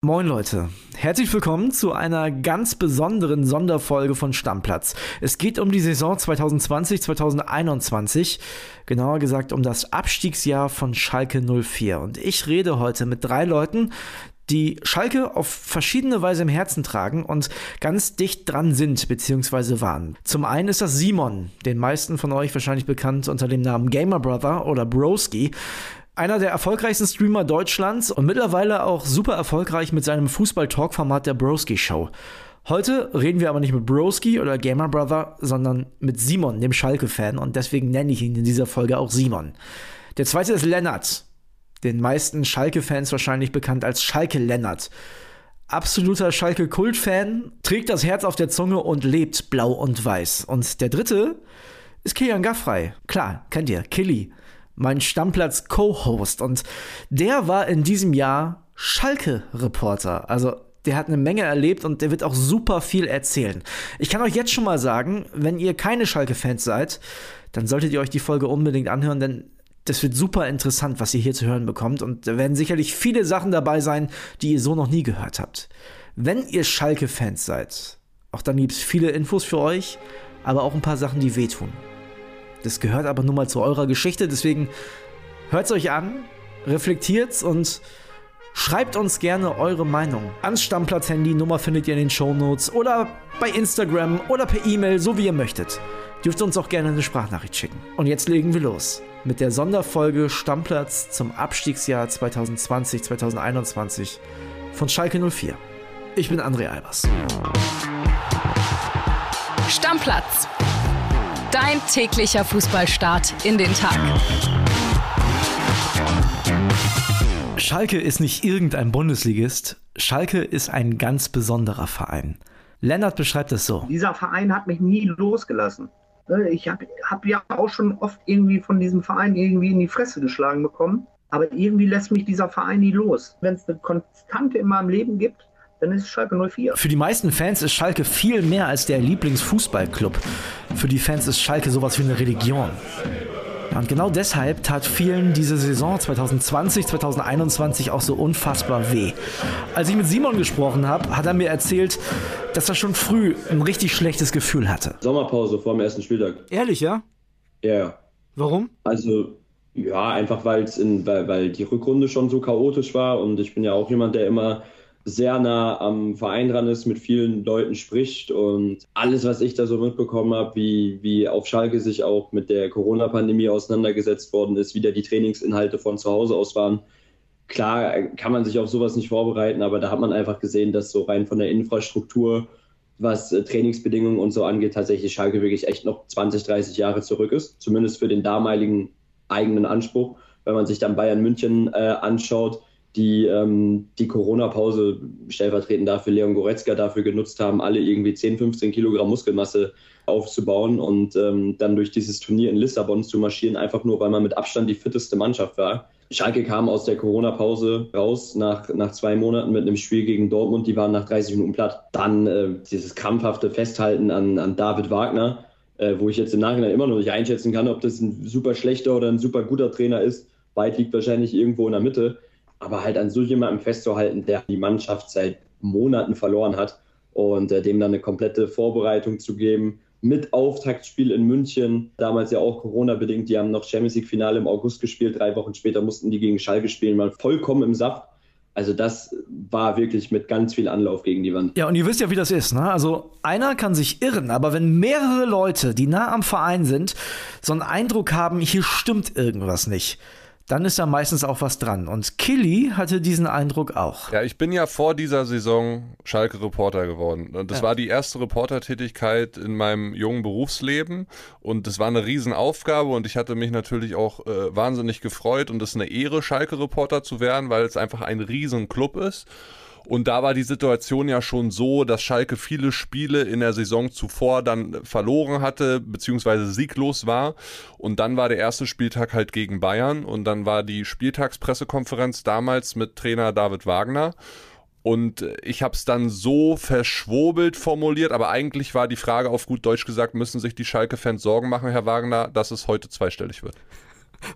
Moin Leute, herzlich willkommen zu einer ganz besonderen Sonderfolge von Stammplatz. Es geht um die Saison 2020-2021, genauer gesagt um das Abstiegsjahr von Schalke 04. Und ich rede heute mit drei Leuten, die Schalke auf verschiedene Weise im Herzen tragen und ganz dicht dran sind bzw. waren. Zum einen ist das Simon, den meisten von euch wahrscheinlich bekannt unter dem Namen Gamer Brother oder Broski einer der erfolgreichsten Streamer Deutschlands und mittlerweile auch super erfolgreich mit seinem Fußball-Talk-Format der Broski Show. Heute reden wir aber nicht mit Broski oder Gamer Brother, sondern mit Simon, dem Schalke-Fan, und deswegen nenne ich ihn in dieser Folge auch Simon. Der zweite ist Lennart, den meisten Schalke-Fans wahrscheinlich bekannt als Schalke Lennart. Absoluter Schalke-Kult-Fan, trägt das Herz auf der Zunge und lebt blau und weiß. Und der dritte ist Kilian Gaffrey. Klar, kennt ihr, Killy mein Stammplatz-Co-Host. Und der war in diesem Jahr Schalke-Reporter. Also der hat eine Menge erlebt und der wird auch super viel erzählen. Ich kann euch jetzt schon mal sagen, wenn ihr keine Schalke-Fans seid, dann solltet ihr euch die Folge unbedingt anhören, denn das wird super interessant, was ihr hier zu hören bekommt. Und da werden sicherlich viele Sachen dabei sein, die ihr so noch nie gehört habt. Wenn ihr Schalke-Fans seid, auch dann gibt es viele Infos für euch, aber auch ein paar Sachen, die wehtun. Das gehört aber nun mal zu eurer Geschichte, deswegen hört es euch an, reflektiert's und schreibt uns gerne eure Meinung. Ans Stammplatz-Handy, Nummer findet ihr in den Shownotes oder bei Instagram oder per E-Mail, so wie ihr möchtet. Dürft uns auch gerne eine Sprachnachricht schicken. Und jetzt legen wir los mit der Sonderfolge Stammplatz zum Abstiegsjahr 2020-2021 von Schalke 04. Ich bin André Albers. Stammplatz Dein täglicher Fußballstart in den Tag. Schalke ist nicht irgendein Bundesligist. Schalke ist ein ganz besonderer Verein. Lennart beschreibt es so. Dieser Verein hat mich nie losgelassen. Ne, ich habe hab ja auch schon oft irgendwie von diesem Verein irgendwie in die Fresse geschlagen bekommen. Aber irgendwie lässt mich dieser Verein nie los. Wenn es eine Konstante in meinem Leben gibt, dann ist Schalke 04. Für die meisten Fans ist Schalke viel mehr als der Lieblingsfußballclub. Für die Fans ist Schalke sowas wie eine Religion. Ja, und genau deshalb tat vielen diese Saison 2020, 2021 auch so unfassbar weh. Als ich mit Simon gesprochen habe, hat er mir erzählt, dass er schon früh ein richtig schlechtes Gefühl hatte. Sommerpause vor dem ersten Spieltag. Ehrlich, ja? Ja. Warum? Also, ja, einfach weil, weil, weil die Rückrunde schon so chaotisch war und ich bin ja auch jemand, der immer sehr nah am Verein dran ist, mit vielen Leuten spricht und alles, was ich da so mitbekommen habe, wie, wie auf Schalke sich auch mit der Corona-Pandemie auseinandergesetzt worden ist, wie da die Trainingsinhalte von zu Hause aus waren. Klar kann man sich auf sowas nicht vorbereiten, aber da hat man einfach gesehen, dass so rein von der Infrastruktur, was äh, Trainingsbedingungen und so angeht, tatsächlich Schalke wirklich echt noch 20, 30 Jahre zurück ist, zumindest für den damaligen eigenen Anspruch. Wenn man sich dann Bayern München äh, anschaut, die ähm, die Corona-Pause stellvertretend dafür Leon Goretzka dafür genutzt haben, alle irgendwie 10, 15 Kilogramm Muskelmasse aufzubauen und ähm, dann durch dieses Turnier in Lissabon zu marschieren, einfach nur, weil man mit Abstand die fitteste Mannschaft war. Schalke kam aus der Corona-Pause raus nach, nach zwei Monaten mit einem Spiel gegen Dortmund, die waren nach 30 Minuten platt. Dann äh, dieses krampfhafte Festhalten an, an David Wagner, äh, wo ich jetzt im Nachhinein immer noch nicht einschätzen kann, ob das ein super schlechter oder ein super guter Trainer ist. Weit liegt wahrscheinlich irgendwo in der Mitte aber halt an so jemandem festzuhalten, der die Mannschaft seit Monaten verloren hat und äh, dem dann eine komplette Vorbereitung zu geben mit Auftaktspiel in München, damals ja auch Corona-bedingt, die haben noch Champions League-Finale im August gespielt, drei Wochen später mussten die gegen Schalke spielen, mal vollkommen im Saft. Also das war wirklich mit ganz viel Anlauf gegen die Wand. Ja, und ihr wisst ja, wie das ist. Ne? Also einer kann sich irren, aber wenn mehrere Leute, die nah am Verein sind, so einen Eindruck haben, hier stimmt irgendwas nicht, dann ist da meistens auch was dran. Und Killy hatte diesen Eindruck auch. Ja, ich bin ja vor dieser Saison Schalke-Reporter geworden. Und das ja. war die erste Reportertätigkeit in meinem jungen Berufsleben. Und das war eine Riesenaufgabe und ich hatte mich natürlich auch äh, wahnsinnig gefreut. Und es ist eine Ehre, Schalke-Reporter zu werden, weil es einfach ein Riesenclub ist. Und da war die Situation ja schon so, dass Schalke viele Spiele in der Saison zuvor dann verloren hatte, beziehungsweise sieglos war. Und dann war der erste Spieltag halt gegen Bayern und dann war die Spieltagspressekonferenz damals mit Trainer David Wagner. Und ich habe es dann so verschwobelt formuliert, aber eigentlich war die Frage auf gut Deutsch gesagt, müssen sich die Schalke-Fans Sorgen machen, Herr Wagner, dass es heute zweistellig wird.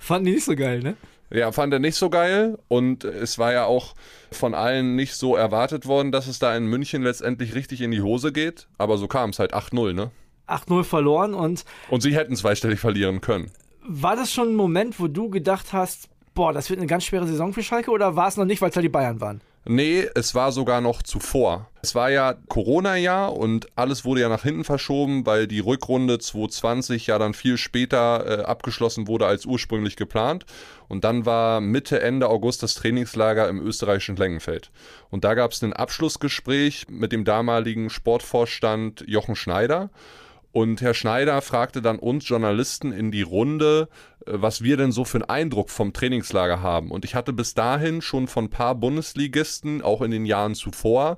Fanden die nicht so geil, ne? Ja, fand er nicht so geil und es war ja auch von allen nicht so erwartet worden, dass es da in München letztendlich richtig in die Hose geht. Aber so kam es halt 8-0, ne? 8-0 verloren und. Und sie hätten zweistellig verlieren können. War das schon ein Moment, wo du gedacht hast, boah, das wird eine ganz schwere Saison für Schalke oder war es noch nicht, weil es da die Bayern waren? Nee, es war sogar noch zuvor. Es war ja Corona-Jahr und alles wurde ja nach hinten verschoben, weil die Rückrunde 2020 ja dann viel später äh, abgeschlossen wurde als ursprünglich geplant. Und dann war Mitte, Ende August das Trainingslager im österreichischen Längenfeld. Und da gab es ein Abschlussgespräch mit dem damaligen Sportvorstand Jochen Schneider. Und Herr Schneider fragte dann uns Journalisten in die Runde, äh, was wir denn so für einen Eindruck vom Trainingslager haben. Und ich hatte bis dahin schon von ein paar Bundesligisten, auch in den Jahren zuvor,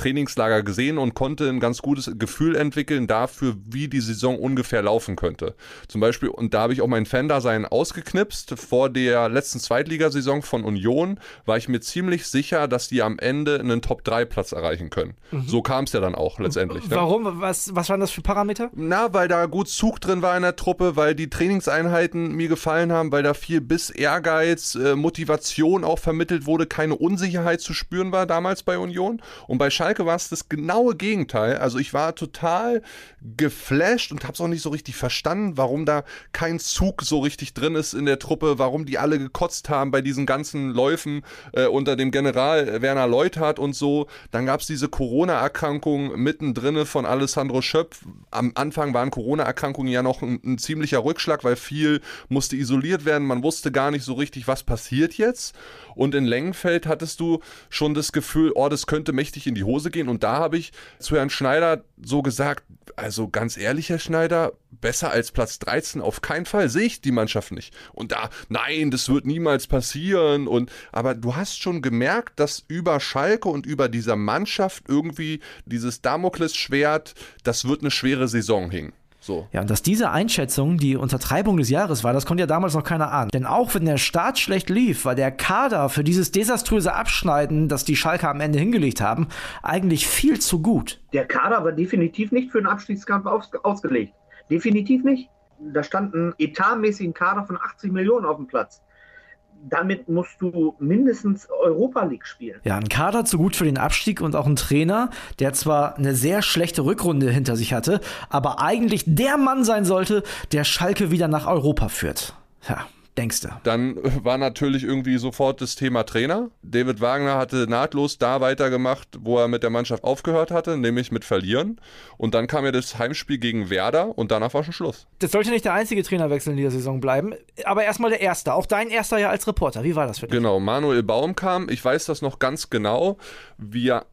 Trainingslager gesehen und konnte ein ganz gutes Gefühl entwickeln dafür, wie die Saison ungefähr laufen könnte. Zum Beispiel, und da habe ich auch mein Fan-Dasein ausgeknipst, vor der letzten Zweitligasaison von Union war ich mir ziemlich sicher, dass die am Ende einen Top-3-Platz erreichen können. Mhm. So kam es ja dann auch letztendlich. Ne? Warum? Was, was waren das für Parameter? Na, weil da gut Zug drin war in der Truppe, weil die Trainingseinheiten mir gefallen haben, weil da viel Biss, Ehrgeiz, äh, Motivation auch vermittelt wurde, keine Unsicherheit zu spüren war damals bei Union. Und bei Schalke war es das genaue Gegenteil. Also ich war total geflasht und habe es auch nicht so richtig verstanden, warum da kein Zug so richtig drin ist in der Truppe, warum die alle gekotzt haben bei diesen ganzen Läufen äh, unter dem General Werner Leuthardt und so. Dann gab es diese Corona-Erkrankung mittendrin von Alessandro Schöpf. Am Anfang waren Corona-Erkrankungen ja noch ein, ein ziemlicher Rückschlag, weil viel musste isoliert werden. Man wusste gar nicht so richtig, was passiert jetzt. Und in Längenfeld hattest du schon das Gefühl, oh, das könnte mächtig in die Hose gehen. Und da habe ich zu Herrn Schneider so gesagt, also ganz ehrlich, Herr Schneider, besser als Platz 13 auf keinen Fall sehe ich die Mannschaft nicht. Und da, nein, das wird niemals passieren. Und aber du hast schon gemerkt, dass über Schalke und über dieser Mannschaft irgendwie dieses Damoklesschwert, das wird eine schwere Saison hing. So. Ja, und dass diese Einschätzung die Untertreibung des Jahres war, das konnte ja damals noch keiner ahnen. Denn auch wenn der Start schlecht lief, war der Kader für dieses desaströse Abschneiden, das die Schalker am Ende hingelegt haben, eigentlich viel zu gut. Der Kader war definitiv nicht für einen Abstiegskampf aus ausgelegt. Definitiv nicht. Da stand ein etatmäßigen Kader von 80 Millionen auf dem Platz damit musst du mindestens Europa League spielen. Ja, ein Kader zu gut für den Abstieg und auch ein Trainer, der zwar eine sehr schlechte Rückrunde hinter sich hatte, aber eigentlich der Mann sein sollte, der Schalke wieder nach Europa führt. Ja, denkst du? Dann war natürlich irgendwie sofort das Thema Trainer. David Wagner hatte nahtlos da weitergemacht, wo er mit der Mannschaft aufgehört hatte, nämlich mit Verlieren. Und dann kam ja das Heimspiel gegen Werder und danach war schon Schluss. Das sollte nicht der einzige Trainerwechsel in dieser Saison bleiben, aber erstmal der erste. Auch dein erster ja als Reporter. Wie war das für dich? Genau, Manuel Baum kam. Ich weiß das noch ganz genau. Wir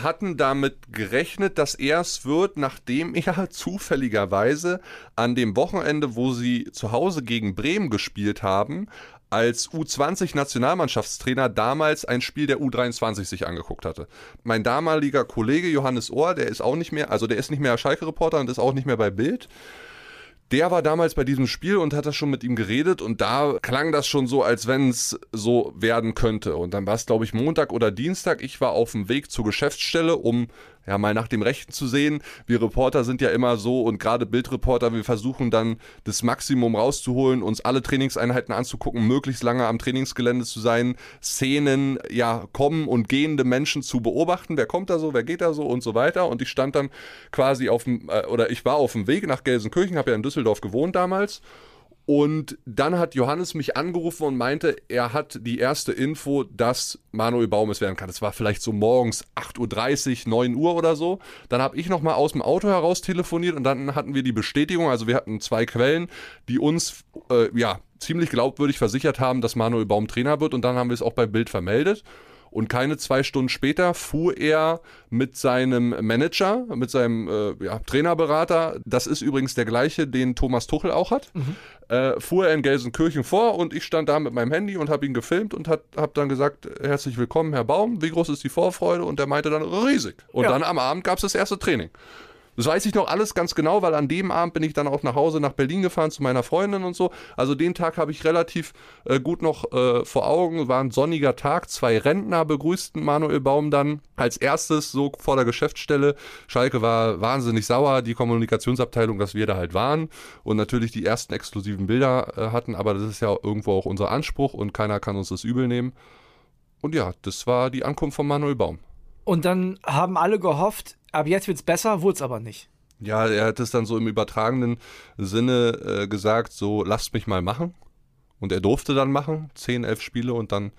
hatten damit gerechnet, dass er es wird, nachdem er zufälligerweise an dem Wochenende, wo sie zu Hause gegen Bremen gespielt haben, als U20-Nationalmannschaftstrainer damals ein Spiel der U23 sich angeguckt hatte. Mein damaliger Kollege Johannes Ohr, der ist auch nicht mehr, also der ist nicht mehr Schalke-Reporter und ist auch nicht mehr bei Bild der war damals bei diesem Spiel und hat das schon mit ihm geredet und da klang das schon so, als wenn es so werden könnte. Und dann war es, glaube ich, Montag oder Dienstag. Ich war auf dem Weg zur Geschäftsstelle, um ja mal nach dem Rechten zu sehen. Wir Reporter sind ja immer so und gerade Bildreporter, wir versuchen dann das Maximum rauszuholen, uns alle Trainingseinheiten anzugucken, möglichst lange am Trainingsgelände zu sein, Szenen, ja, kommen und gehende Menschen zu beobachten. Wer kommt da so, wer geht da so und so weiter. Und ich stand dann quasi auf dem, äh, oder ich war auf dem Weg nach Gelsenkirchen, habe ja in Düsseldorf gewohnt damals und dann hat Johannes mich angerufen und meinte, er hat die erste Info, dass Manuel Baum es werden kann. Das war vielleicht so morgens 8.30 Uhr, 9 Uhr oder so. Dann habe ich nochmal aus dem Auto heraus telefoniert und dann hatten wir die Bestätigung. Also wir hatten zwei Quellen, die uns äh, ja ziemlich glaubwürdig versichert haben, dass Manuel Baum Trainer wird. Und dann haben wir es auch bei Bild vermeldet. Und keine zwei Stunden später fuhr er mit seinem Manager, mit seinem äh, ja, Trainerberater, das ist übrigens der gleiche, den Thomas Tuchel auch hat, mhm. Äh, fuhr er in Gelsenkirchen vor und ich stand da mit meinem Handy und habe ihn gefilmt und habe dann gesagt, herzlich willkommen, Herr Baum, wie groß ist die Vorfreude? Und er meinte dann, riesig. Und ja. dann am Abend gab es das erste Training. Das weiß ich noch alles ganz genau, weil an dem Abend bin ich dann auch nach Hause nach Berlin gefahren zu meiner Freundin und so. Also den Tag habe ich relativ äh, gut noch äh, vor Augen. War ein sonniger Tag. Zwei Rentner begrüßten Manuel Baum dann als erstes so vor der Geschäftsstelle. Schalke war wahnsinnig sauer, die Kommunikationsabteilung, dass wir da halt waren und natürlich die ersten exklusiven Bilder äh, hatten. Aber das ist ja irgendwo auch unser Anspruch und keiner kann uns das übel nehmen. Und ja, das war die Ankunft von Manuel Baum. Und dann haben alle gehofft, ab jetzt wird es besser, wurde es aber nicht. Ja, er hat es dann so im übertragenen Sinne äh, gesagt, so lasst mich mal machen. Und er durfte dann machen, 10, 11 Spiele und dann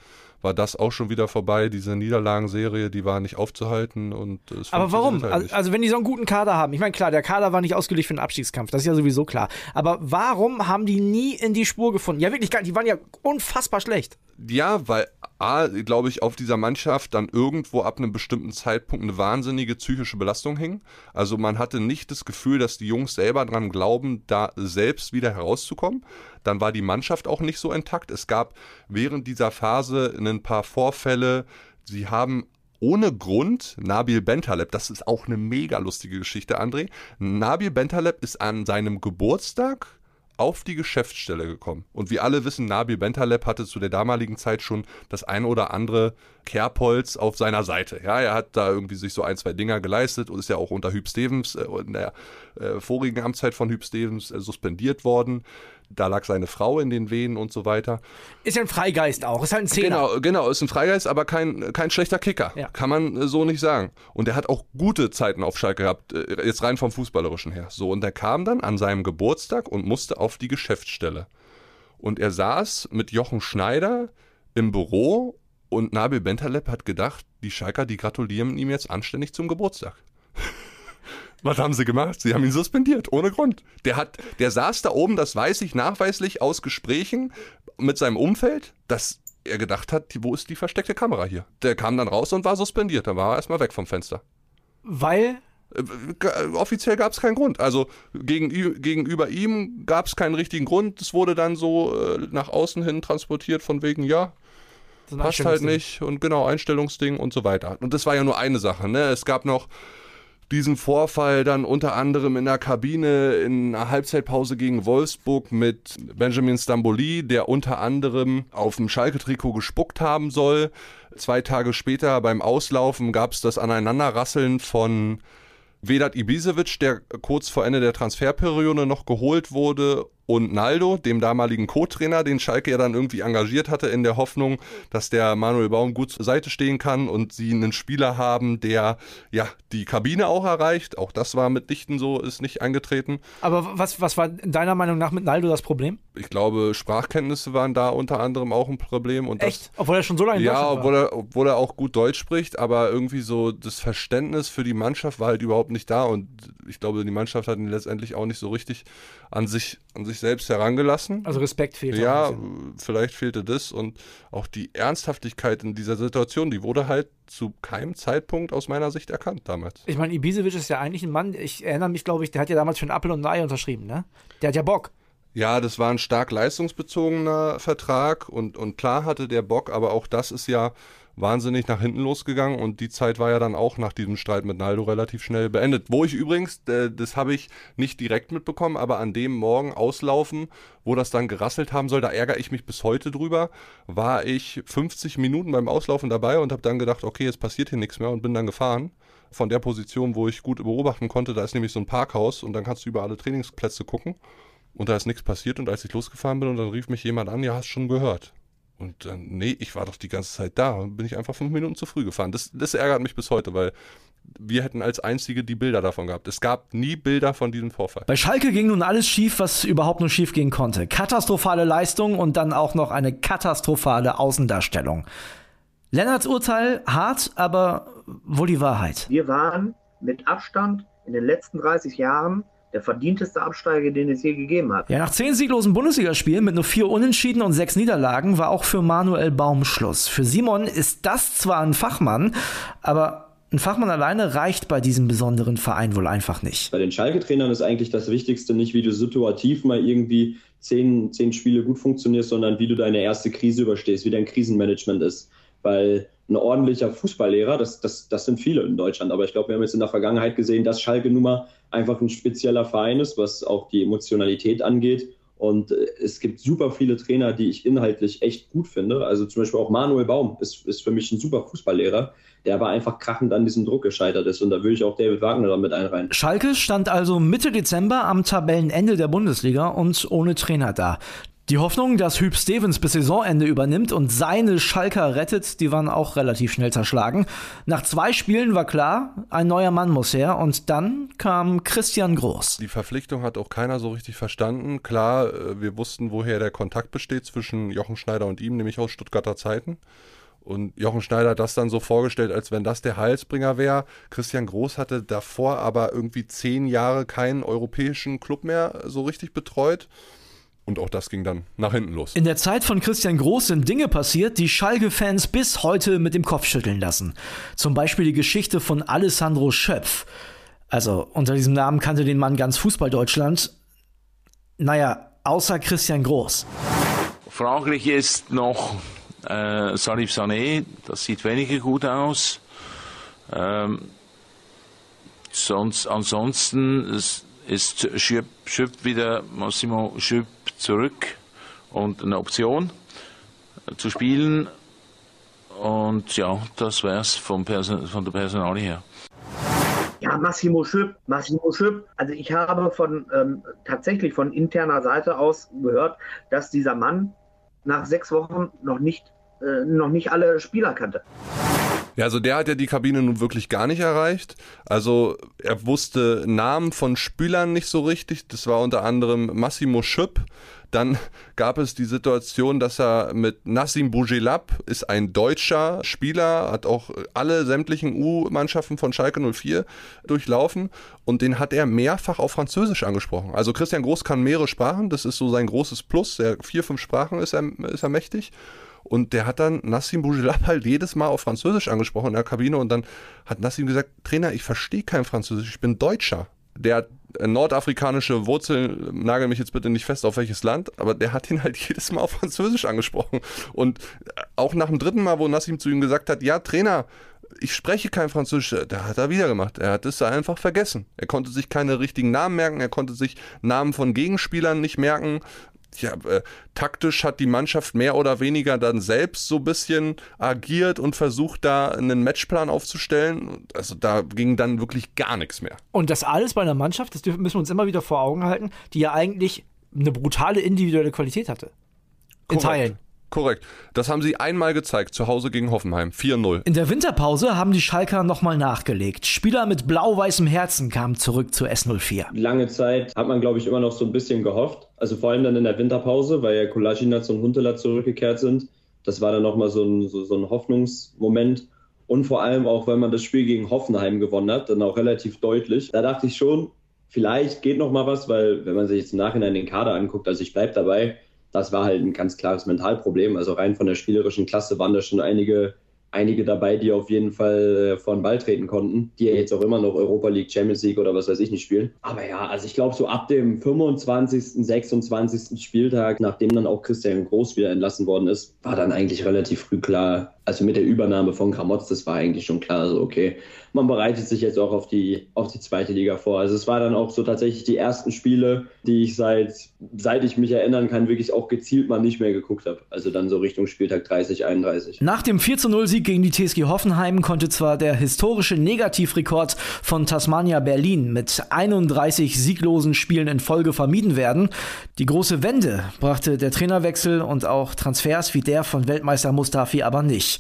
war das auch schon wieder vorbei. Diese Niederlagenserie, die war nicht aufzuhalten. Und Aber warum? Halt also, also, wenn die so einen guten Kader haben, ich meine, klar, der Kader war nicht ausgelegt für den Abstiegskampf, das ist ja sowieso klar. Aber warum haben die nie in die Spur gefunden? Ja, wirklich, die waren ja unfassbar schlecht. Ja, weil A, glaube ich, auf dieser Mannschaft dann irgendwo ab einem bestimmten Zeitpunkt eine wahnsinnige psychische Belastung hing. Also man hatte nicht das Gefühl, dass die Jungs selber dran glauben, da selbst wieder herauszukommen. Dann war die Mannschaft auch nicht so intakt. Es gab während dieser Phase ein paar Vorfälle. Sie haben ohne Grund Nabil Bentaleb, das ist auch eine mega lustige Geschichte, André. Nabil Bentaleb ist an seinem Geburtstag auf die Geschäftsstelle gekommen. Und wie alle wissen, Nabil Bentaleb hatte zu der damaligen Zeit schon das ein oder andere Kerbholz auf seiner Seite. Ja, er hat da irgendwie sich so ein, zwei Dinger geleistet und ist ja auch unter Hüb Stevens äh, in der äh, vorigen Amtszeit von Hüb Stevens äh, suspendiert worden. Da lag seine Frau in den Venen und so weiter. Ist ja ein Freigeist auch, ist halt ein Zehner. Genau, genau, ist ein Freigeist, aber kein, kein schlechter Kicker. Ja. Kann man äh, so nicht sagen. Und er hat auch gute Zeiten auf Schalke gehabt, äh, jetzt rein vom Fußballerischen her. So, und er kam dann an seinem Geburtstag und musste auf die Geschäftsstelle. Und er saß mit Jochen Schneider im Büro und Nabil Bentaleb hat gedacht, die Schalker, die gratulieren ihm jetzt anständig zum Geburtstag. Was haben sie gemacht? Sie haben ihn suspendiert, ohne Grund. Der hat, der saß da oben, das weiß ich nachweislich aus Gesprächen mit seinem Umfeld, dass er gedacht hat, wo ist die versteckte Kamera hier? Der kam dann raus und war suspendiert. Dann war er erstmal weg vom Fenster. Weil? Äh, offiziell gab es keinen Grund. Also gegen, gegenüber ihm gab es keinen richtigen Grund. Es wurde dann so äh, nach außen hin transportiert, von wegen, ja, passt halt nicht und genau, Einstellungsding und so weiter. Und das war ja nur eine Sache. Ne? Es gab noch diesen Vorfall dann unter anderem in der Kabine in einer Halbzeitpause gegen Wolfsburg mit Benjamin Stamboli, der unter anderem auf dem Schalke-Trikot gespuckt haben soll. Zwei Tage später beim Auslaufen gab es das Aneinanderrasseln von Vedat Ibisevic, der kurz vor Ende der Transferperiode noch geholt wurde und Naldo, dem damaligen Co-Trainer, den Schalke ja dann irgendwie engagiert hatte, in der Hoffnung, dass der Manuel Baum gut zur Seite stehen kann und sie einen Spieler haben, der ja die Kabine auch erreicht. Auch das war mitnichten so, ist nicht eingetreten. Aber was, was war deiner Meinung nach mit Naldo das Problem? Ich glaube, Sprachkenntnisse waren da unter anderem auch ein Problem. Und Echt? Das, obwohl er schon so lange in Ja, obwohl er, obwohl er auch gut Deutsch spricht, aber irgendwie so das Verständnis für die Mannschaft war halt überhaupt nicht da und ich glaube, die Mannschaft hat ihn letztendlich auch nicht so richtig an sich, an sich selbst herangelassen. Also Respekt fehlte. Ja, vielleicht fehlte das und auch die Ernsthaftigkeit in dieser Situation, die wurde halt zu keinem Zeitpunkt aus meiner Sicht erkannt damals. Ich meine, Ibisevic ist ja eigentlich ein Mann, ich erinnere mich, glaube ich, der hat ja damals für einen Apple und ein Ei unterschrieben, ne? Der hat ja Bock. Ja, das war ein stark leistungsbezogener Vertrag und, und klar hatte der Bock, aber auch das ist ja wahnsinnig nach hinten losgegangen und die Zeit war ja dann auch nach diesem Streit mit Naldo relativ schnell beendet. Wo ich übrigens, äh, das habe ich nicht direkt mitbekommen, aber an dem Morgen auslaufen, wo das dann gerasselt haben soll, da ärgere ich mich bis heute drüber, war ich 50 Minuten beim Auslaufen dabei und habe dann gedacht, okay, jetzt passiert hier nichts mehr und bin dann gefahren. Von der Position, wo ich gut beobachten konnte, da ist nämlich so ein Parkhaus und dann kannst du über alle Trainingsplätze gucken. Und da ist nichts passiert und als ich losgefahren bin und dann rief mich jemand an, ja, hast schon gehört. Und dann, nee, ich war doch die ganze Zeit da und bin ich einfach fünf Minuten zu früh gefahren. Das, das ärgert mich bis heute, weil wir hätten als einzige die Bilder davon gehabt. Es gab nie Bilder von diesem Vorfall. Bei Schalke ging nun alles schief, was überhaupt nur schief gehen konnte. Katastrophale Leistung und dann auch noch eine katastrophale Außendarstellung. Lennarts Urteil hart, aber wohl die Wahrheit. Wir waren mit Abstand in den letzten 30 Jahren der verdienteste Absteiger, den es je gegeben hat. Ja, nach zehn sieglosen Bundesligaspielen mit nur vier Unentschieden und sechs Niederlagen war auch für Manuel Baum Schluss. Für Simon ist das zwar ein Fachmann, aber ein Fachmann alleine reicht bei diesem besonderen Verein wohl einfach nicht. Bei den Schalke-Trainern ist eigentlich das Wichtigste nicht, wie du situativ mal irgendwie zehn, zehn Spiele gut funktionierst, sondern wie du deine erste Krise überstehst, wie dein Krisenmanagement ist. Weil ein ordentlicher Fußballlehrer. Das, das, das sind viele in Deutschland. Aber ich glaube, wir haben jetzt in der Vergangenheit gesehen, dass Schalke nun mal einfach ein spezieller Verein ist, was auch die Emotionalität angeht. Und äh, es gibt super viele Trainer, die ich inhaltlich echt gut finde. Also zum Beispiel auch Manuel Baum ist, ist für mich ein super Fußballlehrer, der aber einfach krachend an diesem Druck gescheitert ist. Und da würde ich auch David Wagner damit einreihen. Schalke stand also Mitte Dezember am Tabellenende der Bundesliga und ohne Trainer da. Die Hoffnung, dass Hüb Stevens bis Saisonende übernimmt und seine Schalker rettet, die waren auch relativ schnell zerschlagen. Nach zwei Spielen war klar, ein neuer Mann muss her und dann kam Christian Groß. Die Verpflichtung hat auch keiner so richtig verstanden. Klar, äh, wir wussten, woher der Kontakt besteht zwischen Jochen Schneider und ihm, nämlich aus Stuttgarter Zeiten. Und Jochen Schneider hat das dann so vorgestellt, als wenn das der Heilsbringer wäre. Christian Groß hatte davor aber irgendwie zehn Jahre keinen europäischen Club mehr so richtig betreut. Und auch das ging dann nach hinten los. In der Zeit von Christian Groß sind Dinge passiert, die Schalke-Fans bis heute mit dem Kopf schütteln lassen. Zum Beispiel die Geschichte von Alessandro Schöpf. Also unter diesem Namen kannte den Mann ganz Fußball-Deutschland. Naja, außer Christian Groß. Fraglich ist noch äh, Salif Sané, das sieht weniger gut aus. Ähm, sonst, ansonsten ist, ist Schöp, Schöp wieder Massimo Schöp zurück und eine Option zu spielen. Und ja, das wär's vom von der Personalie her. Ja, Massimo Schöp, Massimo Schöp. Also ich habe von ähm, tatsächlich von interner Seite aus gehört, dass dieser Mann nach sechs Wochen noch nicht, äh, noch nicht alle Spieler kannte. Ja, also der hat ja die Kabine nun wirklich gar nicht erreicht. Also er wusste Namen von Spielern nicht so richtig. Das war unter anderem Massimo Schüpp. Dann gab es die Situation, dass er mit Nassim Bougelab ist ein deutscher Spieler, hat auch alle sämtlichen U-Mannschaften von Schalke 04 durchlaufen und den hat er mehrfach auf Französisch angesprochen. Also Christian Groß kann mehrere Sprachen, das ist so sein großes Plus. Er, vier, fünf Sprachen ist er, ist er mächtig. Und der hat dann Nassim Bougelab halt jedes Mal auf Französisch angesprochen in der Kabine und dann hat Nassim gesagt, Trainer, ich verstehe kein Französisch, ich bin Deutscher. Der hat nordafrikanische Wurzeln, nagel mich jetzt bitte nicht fest auf welches Land, aber der hat ihn halt jedes Mal auf Französisch angesprochen. Und auch nach dem dritten Mal, wo Nassim zu ihm gesagt hat, ja, Trainer, ich spreche kein Französisch, da hat er wieder gemacht. Er hat es einfach vergessen. Er konnte sich keine richtigen Namen merken, er konnte sich Namen von Gegenspielern nicht merken ja, äh, taktisch hat die Mannschaft mehr oder weniger dann selbst so ein bisschen agiert und versucht, da einen Matchplan aufzustellen. Also da ging dann wirklich gar nichts mehr. Und das alles bei einer Mannschaft, das müssen wir uns immer wieder vor Augen halten, die ja eigentlich eine brutale individuelle Qualität hatte. In Korrekt. Teilen. Korrekt. Das haben sie einmal gezeigt, zu Hause gegen Hoffenheim. 4-0. In der Winterpause haben die Schalker nochmal nachgelegt. Spieler mit blau-weißem Herzen kamen zurück zur S04. Lange Zeit hat man, glaube ich, immer noch so ein bisschen gehofft. Also vor allem dann in der Winterpause, weil ja Kolasinac und Huntela zurückgekehrt sind. Das war dann nochmal so ein, so, so ein Hoffnungsmoment. Und vor allem auch, weil man das Spiel gegen Hoffenheim gewonnen hat, dann auch relativ deutlich. Da dachte ich schon, vielleicht geht noch mal was, weil wenn man sich jetzt im Nachhinein den Kader anguckt, also ich bleibe dabei, das war halt ein ganz klares Mentalproblem. Also rein von der spielerischen Klasse waren da schon einige, einige dabei, die auf jeden Fall äh, vor den Ball treten konnten, die ja jetzt auch immer noch Europa League, Champions League oder was weiß ich nicht spielen. Aber ja, also ich glaube, so ab dem 25., 26. Spieltag, nachdem dann auch Christian Groß wieder entlassen worden ist, war dann eigentlich relativ früh klar, also mit der Übernahme von Gramotz, das war eigentlich schon klar, so okay, man bereitet sich jetzt auch auf die, auf die zweite Liga vor. Also es war dann auch so tatsächlich die ersten Spiele, die ich seit, seit ich mich erinnern kann, wirklich auch gezielt mal nicht mehr geguckt habe. Also dann so Richtung Spieltag 30, 31. Nach dem 4-0-Sieg gegen die TSG Hoffenheim konnte zwar der historische Negativrekord von Tasmania Berlin mit 31 sieglosen Spielen in Folge vermieden werden. Die große Wende brachte der Trainerwechsel und auch Transfers wie der von Weltmeister Mustafi aber nicht.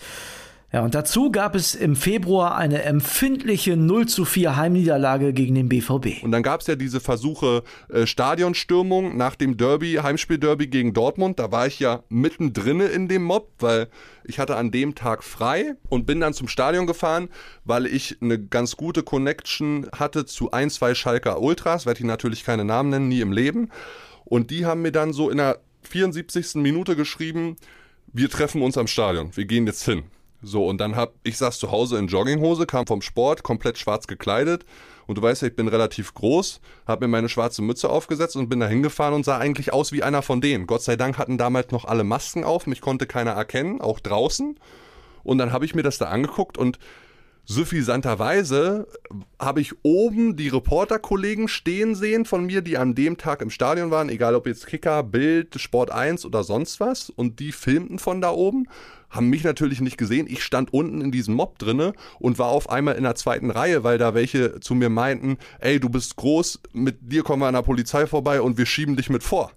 Ja, und dazu gab es im Februar eine empfindliche 0 zu 4 Heimniederlage gegen den BVB. Und dann gab es ja diese Versuche äh, Stadionstürmung nach dem Derby, Heimspiel-Derby gegen Dortmund. Da war ich ja mittendrin in dem Mob, weil ich hatte an dem Tag frei und bin dann zum Stadion gefahren, weil ich eine ganz gute Connection hatte zu ein, zwei Schalker Ultras, werde ich natürlich keine Namen nennen, nie im Leben. Und die haben mir dann so in der 74. Minute geschrieben, wir treffen uns am Stadion, wir gehen jetzt hin. So, und dann hab, ich saß zu Hause in Jogginghose, kam vom Sport, komplett schwarz gekleidet. Und du weißt ja, ich bin relativ groß, hab mir meine schwarze Mütze aufgesetzt und bin da hingefahren und sah eigentlich aus wie einer von denen. Gott sei Dank hatten damals noch alle Masken auf, mich konnte keiner erkennen, auch draußen. Und dann habe ich mir das da angeguckt und suffisanterweise habe ich oben die Reporterkollegen stehen sehen von mir, die an dem Tag im Stadion waren, egal ob jetzt Kicker, Bild, Sport 1 oder sonst was. Und die filmten von da oben, haben mich natürlich nicht gesehen. Ich stand unten in diesem Mob drinne und war auf einmal in der zweiten Reihe, weil da welche zu mir meinten, ey, du bist groß, mit dir kommen wir an der Polizei vorbei und wir schieben dich mit vor.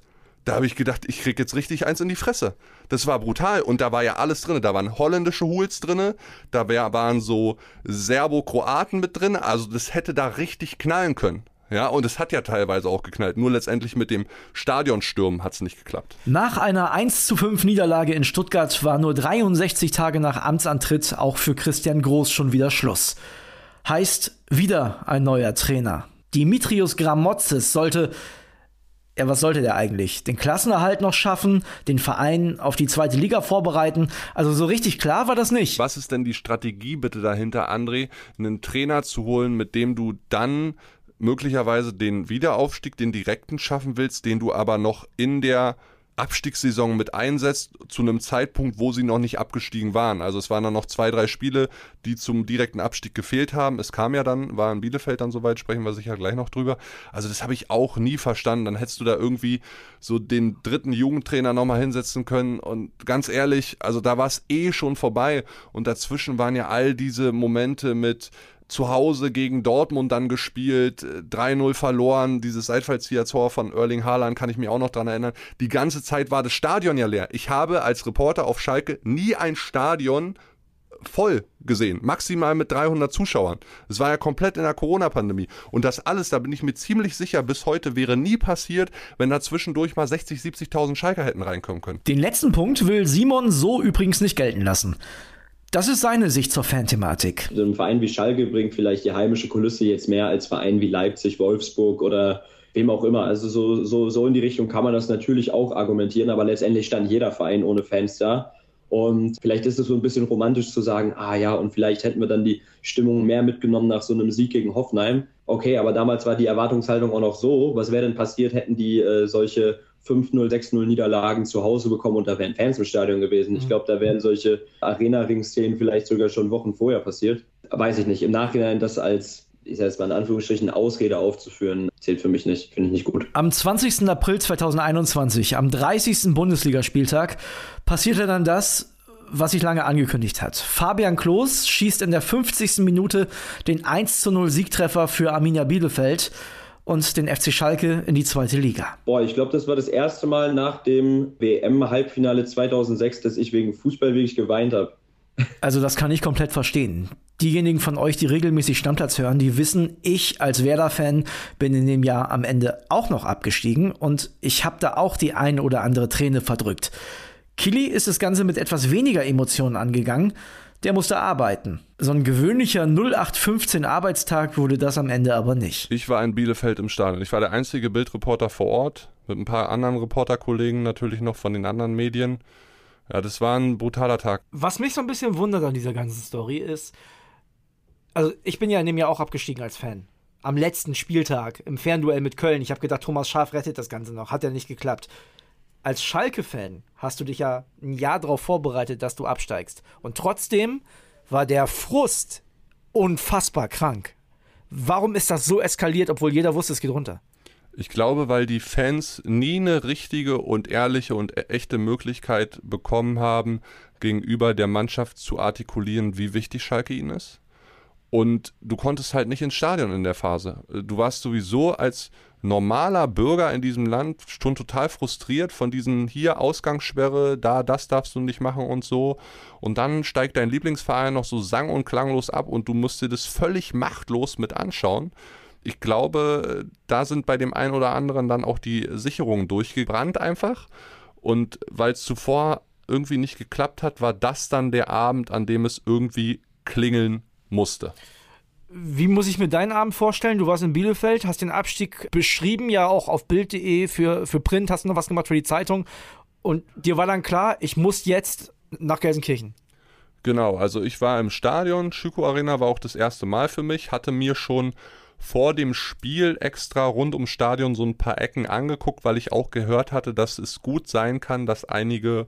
Da habe ich gedacht, ich krieg jetzt richtig eins in die Fresse. Das war brutal und da war ja alles drin. Da waren holländische Hools drin, da waren so Serbo-Kroaten mit drin. Also das hätte da richtig knallen können. Ja, und es hat ja teilweise auch geknallt. Nur letztendlich mit dem Stadionsturm hat es nicht geklappt. Nach einer 1 zu 5 Niederlage in Stuttgart war nur 63 Tage nach Amtsantritt auch für Christian Groß schon wieder Schluss. Heißt wieder ein neuer Trainer. Dimitrios Gramotzes sollte ja, was sollte der eigentlich? Den Klassenerhalt noch schaffen, den Verein auf die zweite Liga vorbereiten? Also so richtig klar war das nicht. Was ist denn die Strategie bitte dahinter, André, einen Trainer zu holen, mit dem du dann möglicherweise den Wiederaufstieg, den direkten schaffen willst, den du aber noch in der Abstiegssaison mit einsetzt, zu einem Zeitpunkt, wo sie noch nicht abgestiegen waren. Also es waren dann noch zwei, drei Spiele, die zum direkten Abstieg gefehlt haben. Es kam ja dann, war in Bielefeld dann soweit, sprechen wir sicher gleich noch drüber. Also das habe ich auch nie verstanden. Dann hättest du da irgendwie so den dritten Jugendtrainer nochmal hinsetzen können. Und ganz ehrlich, also da war es eh schon vorbei. Und dazwischen waren ja all diese Momente mit zu Hause gegen Dortmund dann gespielt, 3-0 verloren, dieses Seitfallzieher-Tor von Erling Haaland kann ich mich auch noch dran erinnern. Die ganze Zeit war das Stadion ja leer. Ich habe als Reporter auf Schalke nie ein Stadion voll gesehen, maximal mit 300 Zuschauern. Es war ja komplett in der Corona-Pandemie. Und das alles, da bin ich mir ziemlich sicher, bis heute wäre nie passiert, wenn da zwischendurch mal 60, 70.000 Schalker hätten reinkommen können. Den letzten Punkt will Simon so übrigens nicht gelten lassen. Das ist seine Sicht zur Fanthematik. Ein Verein wie Schalke bringt vielleicht die heimische Kulisse jetzt mehr als Verein wie Leipzig, Wolfsburg oder wem auch immer. Also so, so, so in die Richtung kann man das natürlich auch argumentieren, aber letztendlich stand jeder Verein ohne Fans da. Und vielleicht ist es so ein bisschen romantisch zu sagen, ah ja, und vielleicht hätten wir dann die Stimmung mehr mitgenommen nach so einem Sieg gegen Hoffenheim. Okay, aber damals war die Erwartungshaltung auch noch so. Was wäre denn passiert, hätten die äh, solche 5-0, 6-0 Niederlagen zu Hause bekommen und da wären Fans im Stadion gewesen. Ich mhm. glaube, da wären solche Arena-Ring-Szenen vielleicht sogar schon Wochen vorher passiert. Weiß ich nicht. Im Nachhinein das als ich sage jetzt mal in Anführungsstrichen, Ausrede aufzuführen, zählt für mich nicht, finde ich nicht gut. Am 20. April 2021, am 30. Bundesligaspieltag, passierte dann das, was sich lange angekündigt hat. Fabian Klos schießt in der 50. Minute den 1 0 Siegtreffer für Arminia Bielefeld und den FC Schalke in die zweite Liga. Boah, ich glaube, das war das erste Mal nach dem WM-Halbfinale 2006, dass ich wegen Fußball wirklich geweint habe. Also das kann ich komplett verstehen. Diejenigen von euch, die regelmäßig Stammplatz hören, die wissen, ich als Werder-Fan bin in dem Jahr am Ende auch noch abgestiegen und ich habe da auch die eine oder andere Träne verdrückt. Kili ist das Ganze mit etwas weniger Emotionen angegangen der musste arbeiten. So ein gewöhnlicher 0815 Arbeitstag wurde das am Ende aber nicht. Ich war in Bielefeld im Stadion. Ich war der einzige Bildreporter vor Ort, mit ein paar anderen Reporterkollegen natürlich noch von den anderen Medien. Ja, das war ein brutaler Tag. Was mich so ein bisschen wundert an dieser ganzen Story ist, also ich bin ja in dem Jahr auch abgestiegen als Fan. Am letzten Spieltag im Fernduell mit Köln. Ich habe gedacht, Thomas Schaf rettet das Ganze noch. Hat ja nicht geklappt als Schalke-Fan hast du dich ja ein Jahr darauf vorbereitet, dass du absteigst. Und trotzdem war der Frust unfassbar krank. Warum ist das so eskaliert, obwohl jeder wusste, es geht runter? Ich glaube, weil die Fans nie eine richtige und ehrliche und e-, echte Möglichkeit bekommen haben, gegenüber der Mannschaft zu artikulieren, wie wichtig Schalke ihnen ist. Und du konntest halt nicht ins Stadion in der Phase. Du warst sowieso als normaler Bürger in diesem Land schon total frustriert von diesen hier Ausgangssperre, da das darfst du nicht machen und so. Und dann steigt dein Lieblingsverein noch so sang- und klanglos ab und du musst dir das völlig machtlos mit anschauen. Ich glaube, da sind bei dem einen oder anderen dann auch die Sicherungen durchgebrannt einfach. Und weil es zuvor irgendwie nicht geklappt hat, war das dann der Abend, an dem es irgendwie klingeln musste. Wie muss ich mir deinen Abend vorstellen? Du warst in Bielefeld, hast den Abstieg beschrieben, ja auch auf Bild.de für, für Print, hast noch was gemacht für die Zeitung. Und dir war dann klar, ich muss jetzt nach Gelsenkirchen. Genau, also ich war im Stadion, Schüko Arena war auch das erste Mal für mich, hatte mir schon vor dem Spiel extra rund ums Stadion so ein paar Ecken angeguckt, weil ich auch gehört hatte, dass es gut sein kann, dass einige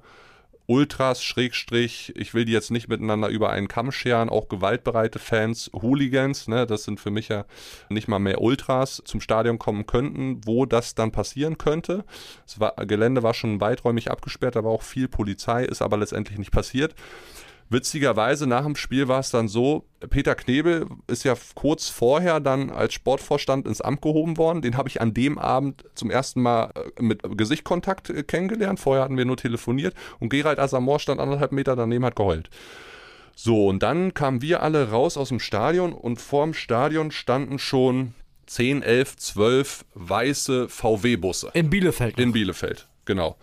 Ultras, Schrägstrich, ich will die jetzt nicht miteinander über einen Kamm scheren, auch gewaltbereite Fans, Hooligans, ne, das sind für mich ja nicht mal mehr Ultras, zum Stadion kommen könnten, wo das dann passieren könnte. Das war, Gelände war schon weiträumig abgesperrt, da war auch viel Polizei, ist aber letztendlich nicht passiert. Witzigerweise nach dem Spiel war es dann so, Peter Knebel ist ja kurz vorher dann als Sportvorstand ins Amt gehoben worden. Den habe ich an dem Abend zum ersten Mal äh, mit Gesichtkontakt äh, kennengelernt. Vorher hatten wir nur telefoniert und Gerald Asamor stand anderthalb Meter daneben, hat geheult. So, und dann kamen wir alle raus aus dem Stadion und vorm Stadion standen schon 10, 11, 12 weiße VW-Busse. In Bielefeld. In Bielefeld, genau.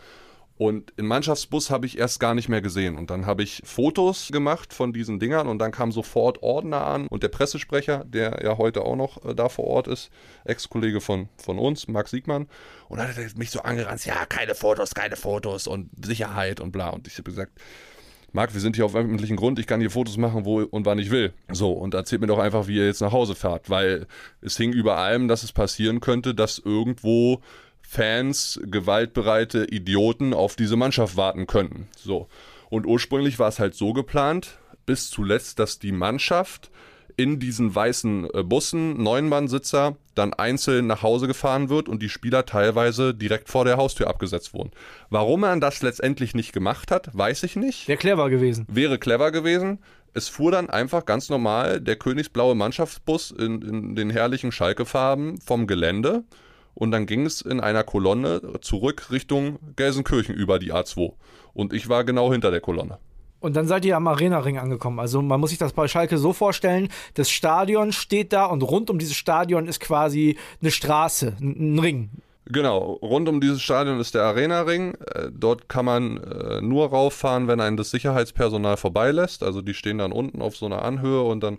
Und im Mannschaftsbus habe ich erst gar nicht mehr gesehen. Und dann habe ich Fotos gemacht von diesen Dingern und dann kam sofort Ordner an und der Pressesprecher, der ja heute auch noch äh, da vor Ort ist, Ex-Kollege von, von uns, Marc Siegmann, und dann hat er mich so angerannt, ja, keine Fotos, keine Fotos und Sicherheit und bla. Und ich habe gesagt, Marc, wir sind hier auf öffentlichem Grund, ich kann hier Fotos machen, wo und wann ich will. So, und erzählt mir doch einfach, wie ihr jetzt nach Hause fahrt, weil es hing über allem, dass es passieren könnte, dass irgendwo Fans, gewaltbereite Idioten auf diese Mannschaft warten könnten. So. Und ursprünglich war es halt so geplant, bis zuletzt, dass die Mannschaft in diesen weißen äh, Bussen, Neunmann-Sitzer, dann einzeln nach Hause gefahren wird und die Spieler teilweise direkt vor der Haustür abgesetzt wurden. Warum man das letztendlich nicht gemacht hat, weiß ich nicht. Wäre clever gewesen. Wäre clever gewesen. Es fuhr dann einfach ganz normal der königsblaue Mannschaftsbus in, in den herrlichen Schalke-Farben vom Gelände und dann ging es in einer Kolonne zurück Richtung Gelsenkirchen über die A2. Und ich war genau hinter der Kolonne. Und dann seid ihr am Arena-Ring angekommen. Also man muss sich das bei Schalke so vorstellen, das Stadion steht da und rund um dieses Stadion ist quasi eine Straße, ein Ring. Genau, rund um dieses Stadion ist der Arena-Ring. Äh, dort kann man äh, nur rauffahren, wenn einen das Sicherheitspersonal vorbeilässt. Also die stehen dann unten auf so einer Anhöhe und dann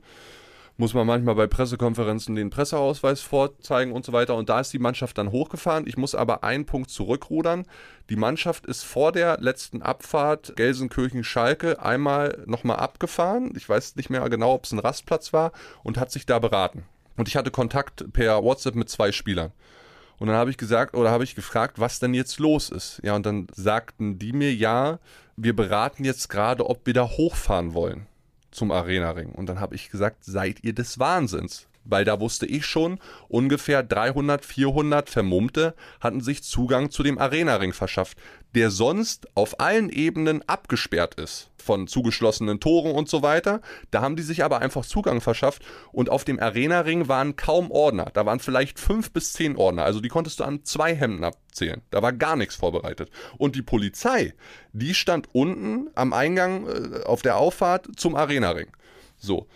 muss man manchmal bei Pressekonferenzen den Presseausweis vorzeigen und so weiter. Und da ist die Mannschaft dann hochgefahren. Ich muss aber einen Punkt zurückrudern. Die Mannschaft ist vor der letzten Abfahrt Gelsenkirchen-Schalke einmal nochmal abgefahren. Ich weiß nicht mehr genau, ob es ein Rastplatz war und hat sich da beraten. Und ich hatte Kontakt per WhatsApp mit zwei Spielern. Und dann habe ich gesagt oder habe ich gefragt, was denn jetzt los ist. Ja, und dann sagten die mir, ja, wir beraten jetzt gerade, ob wir da hochfahren wollen zum Arena-Ring. Und dann habe ich gesagt, seid ihr des Wahnsinns? Weil da wusste ich schon, ungefähr 300, 400 Vermummte hatten sich Zugang zu dem Arena-Ring verschafft, der sonst auf allen Ebenen abgesperrt ist. Von zugeschlossenen Toren und so weiter. Da haben die sich aber einfach Zugang verschafft und auf dem Arena-Ring waren kaum Ordner. Da waren vielleicht fünf bis zehn Ordner. Also die konntest du an zwei Hemden abzählen. Da war gar nichts vorbereitet. Und die Polizei, die stand unten am Eingang äh, auf der Auffahrt zum Arena-Ring. So.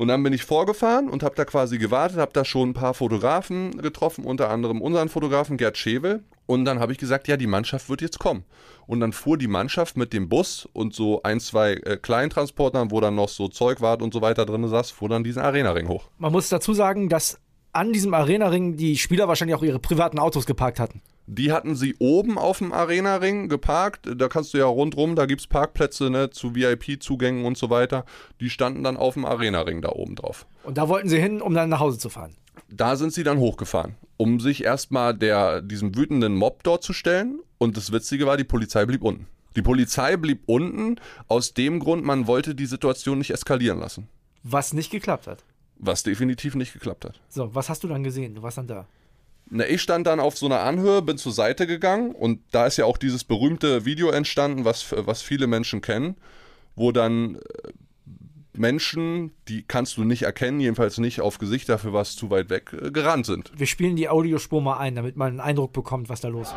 Und dann bin ich vorgefahren und habe da quasi gewartet, habe da schon ein paar Fotografen getroffen, unter anderem unseren Fotografen Gerd Schevel. Und dann habe ich gesagt, ja, die Mannschaft wird jetzt kommen. Und dann fuhr die Mannschaft mit dem Bus und so ein, zwei äh, Kleintransportern, wo dann noch so Zeugwart und so weiter drin saß, fuhr dann diesen Arena-Ring hoch. Man muss dazu sagen, dass an diesem Arena-Ring die Spieler wahrscheinlich auch ihre privaten Autos geparkt hatten. Die hatten sie oben auf dem Arena-Ring geparkt. Da kannst du ja rundrum, da gibt es Parkplätze ne, zu VIP-Zugängen und so weiter. Die standen dann auf dem Arena-Ring da oben drauf. Und da wollten sie hin, um dann nach Hause zu fahren. Da sind sie dann hochgefahren, um sich erstmal der, diesem wütenden Mob dort zu stellen. Und das Witzige war, die Polizei blieb unten. Die Polizei blieb unten aus dem Grund, man wollte die Situation nicht eskalieren lassen. Was nicht geklappt hat. Was definitiv nicht geklappt hat. So, was hast du dann gesehen? Du warst dann da. Na, ich stand dann auf so einer Anhöhe, bin zur Seite gegangen und da ist ja auch dieses berühmte Video entstanden, was, was viele Menschen kennen, wo dann äh, Menschen, die kannst du nicht erkennen, jedenfalls nicht auf Gesicht, dafür was zu weit weg, äh, gerannt sind. Wir spielen die Audiospur mal ein, damit man einen Eindruck bekommt, was da los ist.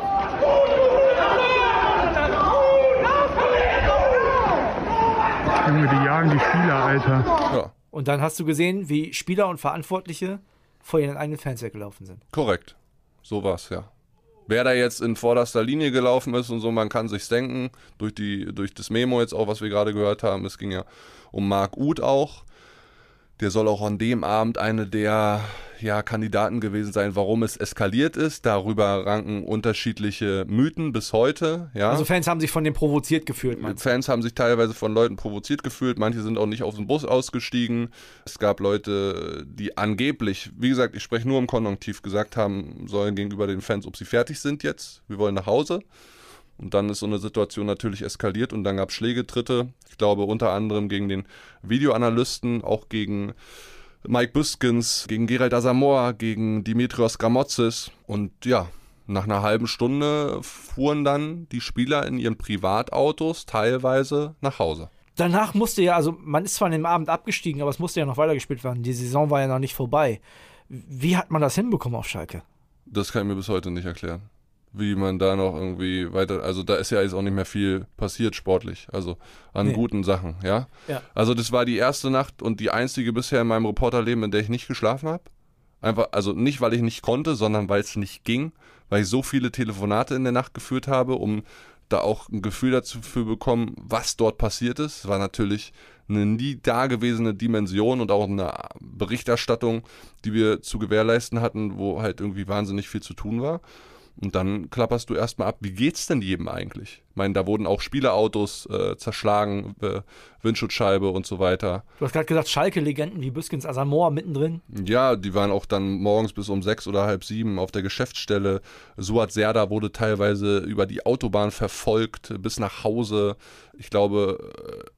Junge, die jagen die Spieler, Alter. Ja, Und dann hast du gesehen, wie Spieler und Verantwortliche vor ihren eigenen Fans weggelaufen sind. korrekt. So war's, ja. Wer da jetzt in vorderster Linie gelaufen ist und so, man kann sich's denken, durch, die, durch das Memo jetzt auch, was wir gerade gehört haben, es ging ja um Marc Uth auch. Der soll auch an dem Abend eine der ja, Kandidaten gewesen sein, warum es eskaliert ist. Darüber ranken unterschiedliche Mythen bis heute. Ja. Also Fans haben sich von dem provoziert gefühlt? Fans haben sich teilweise von Leuten provoziert gefühlt. Manche sind auch nicht aus dem Bus ausgestiegen. Es gab Leute, die angeblich, wie gesagt, ich spreche nur im Konjunktiv, gesagt haben sollen gegenüber den Fans, ob sie fertig sind jetzt. Wir wollen nach Hause. Und dann ist so eine Situation natürlich eskaliert und dann gab es Schlägetritte. Ich glaube unter anderem gegen den Videoanalysten, auch gegen Mike Büskens, gegen Gerald Asamoah, gegen Dimitrios Gramotzis. Und ja, nach einer halben Stunde fuhren dann die Spieler in ihren Privatautos teilweise nach Hause. Danach musste ja, also man ist zwar an dem Abend abgestiegen, aber es musste ja noch weitergespielt werden. Die Saison war ja noch nicht vorbei. Wie hat man das hinbekommen auf Schalke? Das kann ich mir bis heute nicht erklären. Wie man da noch irgendwie weiter, also da ist ja jetzt auch nicht mehr viel passiert sportlich, also an nee. guten Sachen, ja? ja. Also das war die erste Nacht und die einzige bisher in meinem Reporterleben, in der ich nicht geschlafen habe. Einfach, also nicht, weil ich nicht konnte, sondern weil es nicht ging, weil ich so viele Telefonate in der Nacht geführt habe, um da auch ein Gefühl dazu für bekommen, was dort passiert ist. War natürlich eine nie dagewesene Dimension und auch eine Berichterstattung, die wir zu gewährleisten hatten, wo halt irgendwie wahnsinnig viel zu tun war. Und dann klapperst du erstmal ab, wie geht's denn jedem eigentlich? Ich meine, da wurden auch Spielerautos äh, zerschlagen, äh, Windschutzscheibe und so weiter. Du hast gerade gesagt, Schalke-Legenden wie Büskens Asamoah mittendrin. Ja, die waren auch dann morgens bis um sechs oder halb sieben auf der Geschäftsstelle. Suat Serda wurde teilweise über die Autobahn verfolgt bis nach Hause. Ich glaube,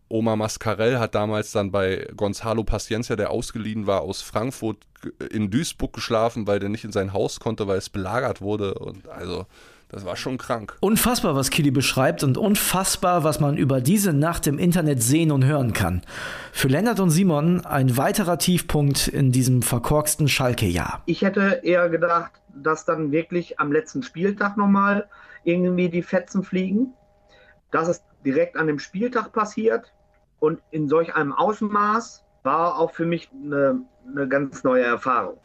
Oma Mascarell hat damals dann bei Gonzalo Paciencia, der ausgeliehen war aus Frankfurt, in Duisburg geschlafen, weil der nicht in sein Haus konnte, weil es belagert wurde. Und also, das war schon krank. Unfassbar, was Kili beschreibt und unfassbar, was man über diese Nacht im Internet sehen und hören kann. Für Lennart und Simon ein weiterer Tiefpunkt in diesem verkorksten Schalke-Jahr. Ich hätte eher gedacht, dass dann wirklich am letzten Spieltag nochmal irgendwie die Fetzen fliegen. Dass es direkt an dem Spieltag passiert und in solch einem Ausmaß war auch für mich eine, eine ganz neue Erfahrung.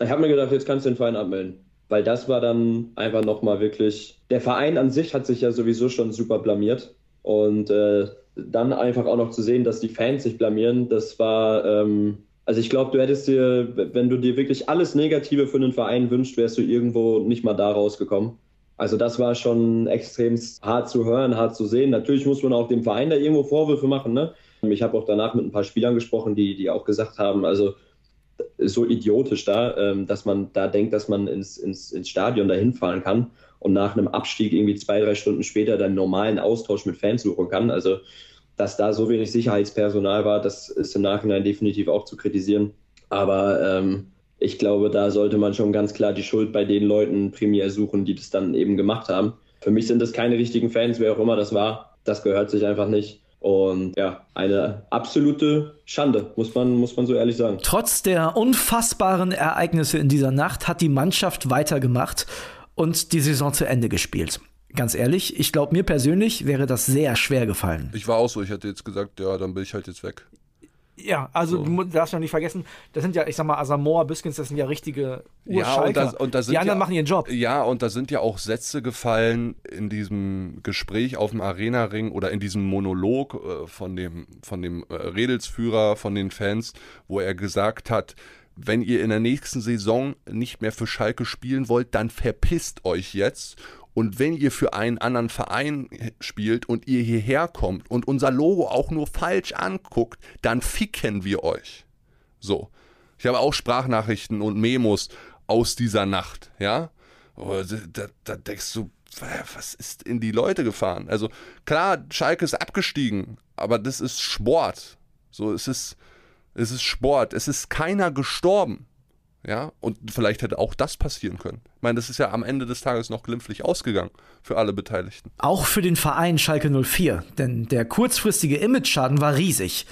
Ich habe mir gedacht, jetzt kannst du den Verein abmelden. Weil das war dann einfach nochmal wirklich. Der Verein an sich hat sich ja sowieso schon super blamiert. Und äh, dann einfach auch noch zu sehen, dass die Fans sich blamieren, das war. Ähm, also ich glaube, du hättest dir, wenn du dir wirklich alles Negative für einen Verein wünscht, wärst du irgendwo nicht mal da rausgekommen. Also das war schon extrem hart zu hören, hart zu sehen. Natürlich muss man auch dem Verein da irgendwo Vorwürfe machen. Ne? Ich habe auch danach mit ein paar Spielern gesprochen, die, die auch gesagt haben, also so idiotisch da, ähm, dass man da denkt, dass man ins, ins, ins Stadion dahin fahren kann und nach einem Abstieg irgendwie zwei, drei Stunden später dann normalen Austausch mit Fans suchen kann. Also dass da so wenig Sicherheitspersonal war, das ist im Nachhinein definitiv auch zu kritisieren. Aber ähm, ich glaube, da sollte man schon ganz klar die Schuld bei den Leuten primär suchen, die das dann eben gemacht haben. Für mich sind das keine richtigen Fans, wer auch immer das war. Das gehört sich einfach nicht. Und ja, eine absolute Schande, muss man, muss man so ehrlich sagen. Trotz der unfassbaren Ereignisse in dieser Nacht hat die Mannschaft weitergemacht und die Saison zu Ende gespielt. Ganz ehrlich, ich glaube, mir persönlich wäre das sehr schwer gefallen. Ich war auch so, ich hätte jetzt gesagt, ja, dann bin ich halt jetzt weg. Ja, also so. du darfst ja nicht vergessen, das sind ja, ich sag mal, Asamoah, Biskins, das sind ja richtige Urschalker. Ja, und da, und da Die anderen ja, machen ihren Job. Ja, und da sind ja auch Sätze gefallen in diesem Gespräch auf dem Arena-Ring oder in diesem Monolog äh, von dem, von dem äh, Redelsführer, von den Fans, wo er gesagt hat, wenn ihr in der nächsten Saison nicht mehr für Schalke spielen wollt, dann verpisst euch jetzt und wenn ihr für einen anderen Verein spielt und ihr hierher kommt und unser Logo auch nur falsch anguckt, dann ficken wir euch. So. Ich habe auch Sprachnachrichten und Memos aus dieser Nacht, ja. Oh, da, da denkst du, was ist in die Leute gefahren? Also klar, Schalke ist abgestiegen, aber das ist Sport. So, es ist, es ist Sport. Es ist keiner gestorben. Ja, und vielleicht hätte auch das passieren können. Ich meine, das ist ja am Ende des Tages noch glimpflich ausgegangen für alle Beteiligten. Auch für den Verein Schalke 04, denn der kurzfristige Image-Schaden war riesig.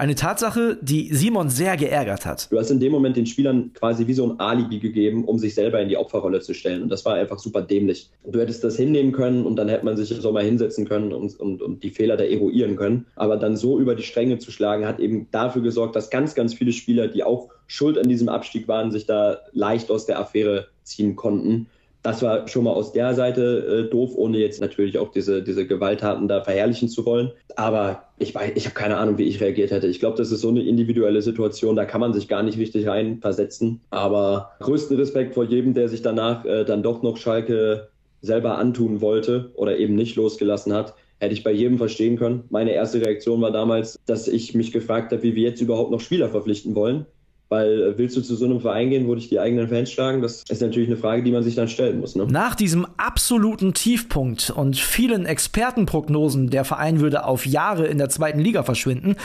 Eine Tatsache, die Simon sehr geärgert hat. Du hast in dem Moment den Spielern quasi wie so ein Alibi gegeben, um sich selber in die Opferrolle zu stellen. Und das war einfach super dämlich. Du hättest das hinnehmen können und dann hätte man sich so mal hinsetzen können und, und, und die Fehler da eruieren können. Aber dann so über die Stränge zu schlagen, hat eben dafür gesorgt, dass ganz, ganz viele Spieler, die auch schuld an diesem Abstieg waren, sich da leicht aus der Affäre ziehen konnten. Das war schon mal aus der Seite äh, doof, ohne jetzt natürlich auch diese, diese Gewalttaten da verherrlichen zu wollen. Aber ich, ich habe keine Ahnung, wie ich reagiert hätte. Ich glaube, das ist so eine individuelle Situation, da kann man sich gar nicht richtig reinversetzen. Aber größten Respekt vor jedem, der sich danach äh, dann doch noch Schalke selber antun wollte oder eben nicht losgelassen hat. Hätte ich bei jedem verstehen können. Meine erste Reaktion war damals, dass ich mich gefragt habe, wie wir jetzt überhaupt noch Spieler verpflichten wollen Weil äh, willst du zu so einem Verein gehen, wo dich die eigenen Fans schlagen? Das ist natürlich eine Frage, die man sich dann stellen muss. Ne? Nach diesem absoluten Tiefpunkt und vielen Expertenprognosen, der Verein würde auf Jahre in der zweiten Liga verschwinden,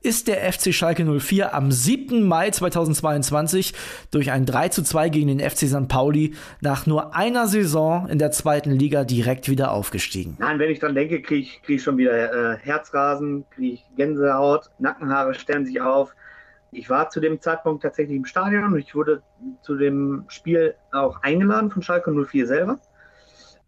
ist der FC Schalke 04 am 7. Mai 2022 durch ein 3 zu 2 gegen den FC St. Pauli nach nur einer Saison in der zweiten Liga direkt wieder aufgestiegen. Nein, wenn ich dran denke, kriege ich, krieg ich schon wieder äh, Herzrasen, kriege ich Gänsehaut, Nackenhaare stellen sich auf ich war zu dem Zeitpunkt tatsächlich im Stadion und ich wurde zu dem Spiel auch eingeladen von Schalke 04 selber.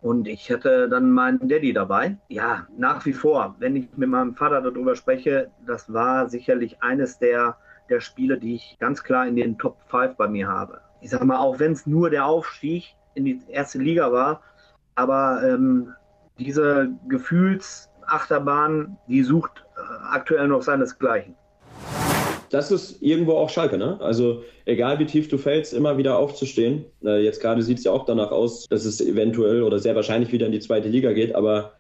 Und ich hatte dann meinen Daddy dabei. Ja, nach wie vor, wenn ich mit meinem Vater darüber spreche, das war sicherlich eines der, der Spiele, die ich ganz klar in den Top 5 bei mir habe. Ich sage mal, auch wenn es nur der Aufstieg in die erste Liga war, aber ähm, diese Gefühlsachterbahn, die sucht äh, aktuell noch seinesgleichen das ist irgendwo auch Schalke, ne? Also egal wie tief du fällst, immer wieder aufzustehen. Äh, jetzt gerade sieht es ja auch danach aus, dass es eventuell oder sehr wahrscheinlich wieder in die zweite Liga geht, aber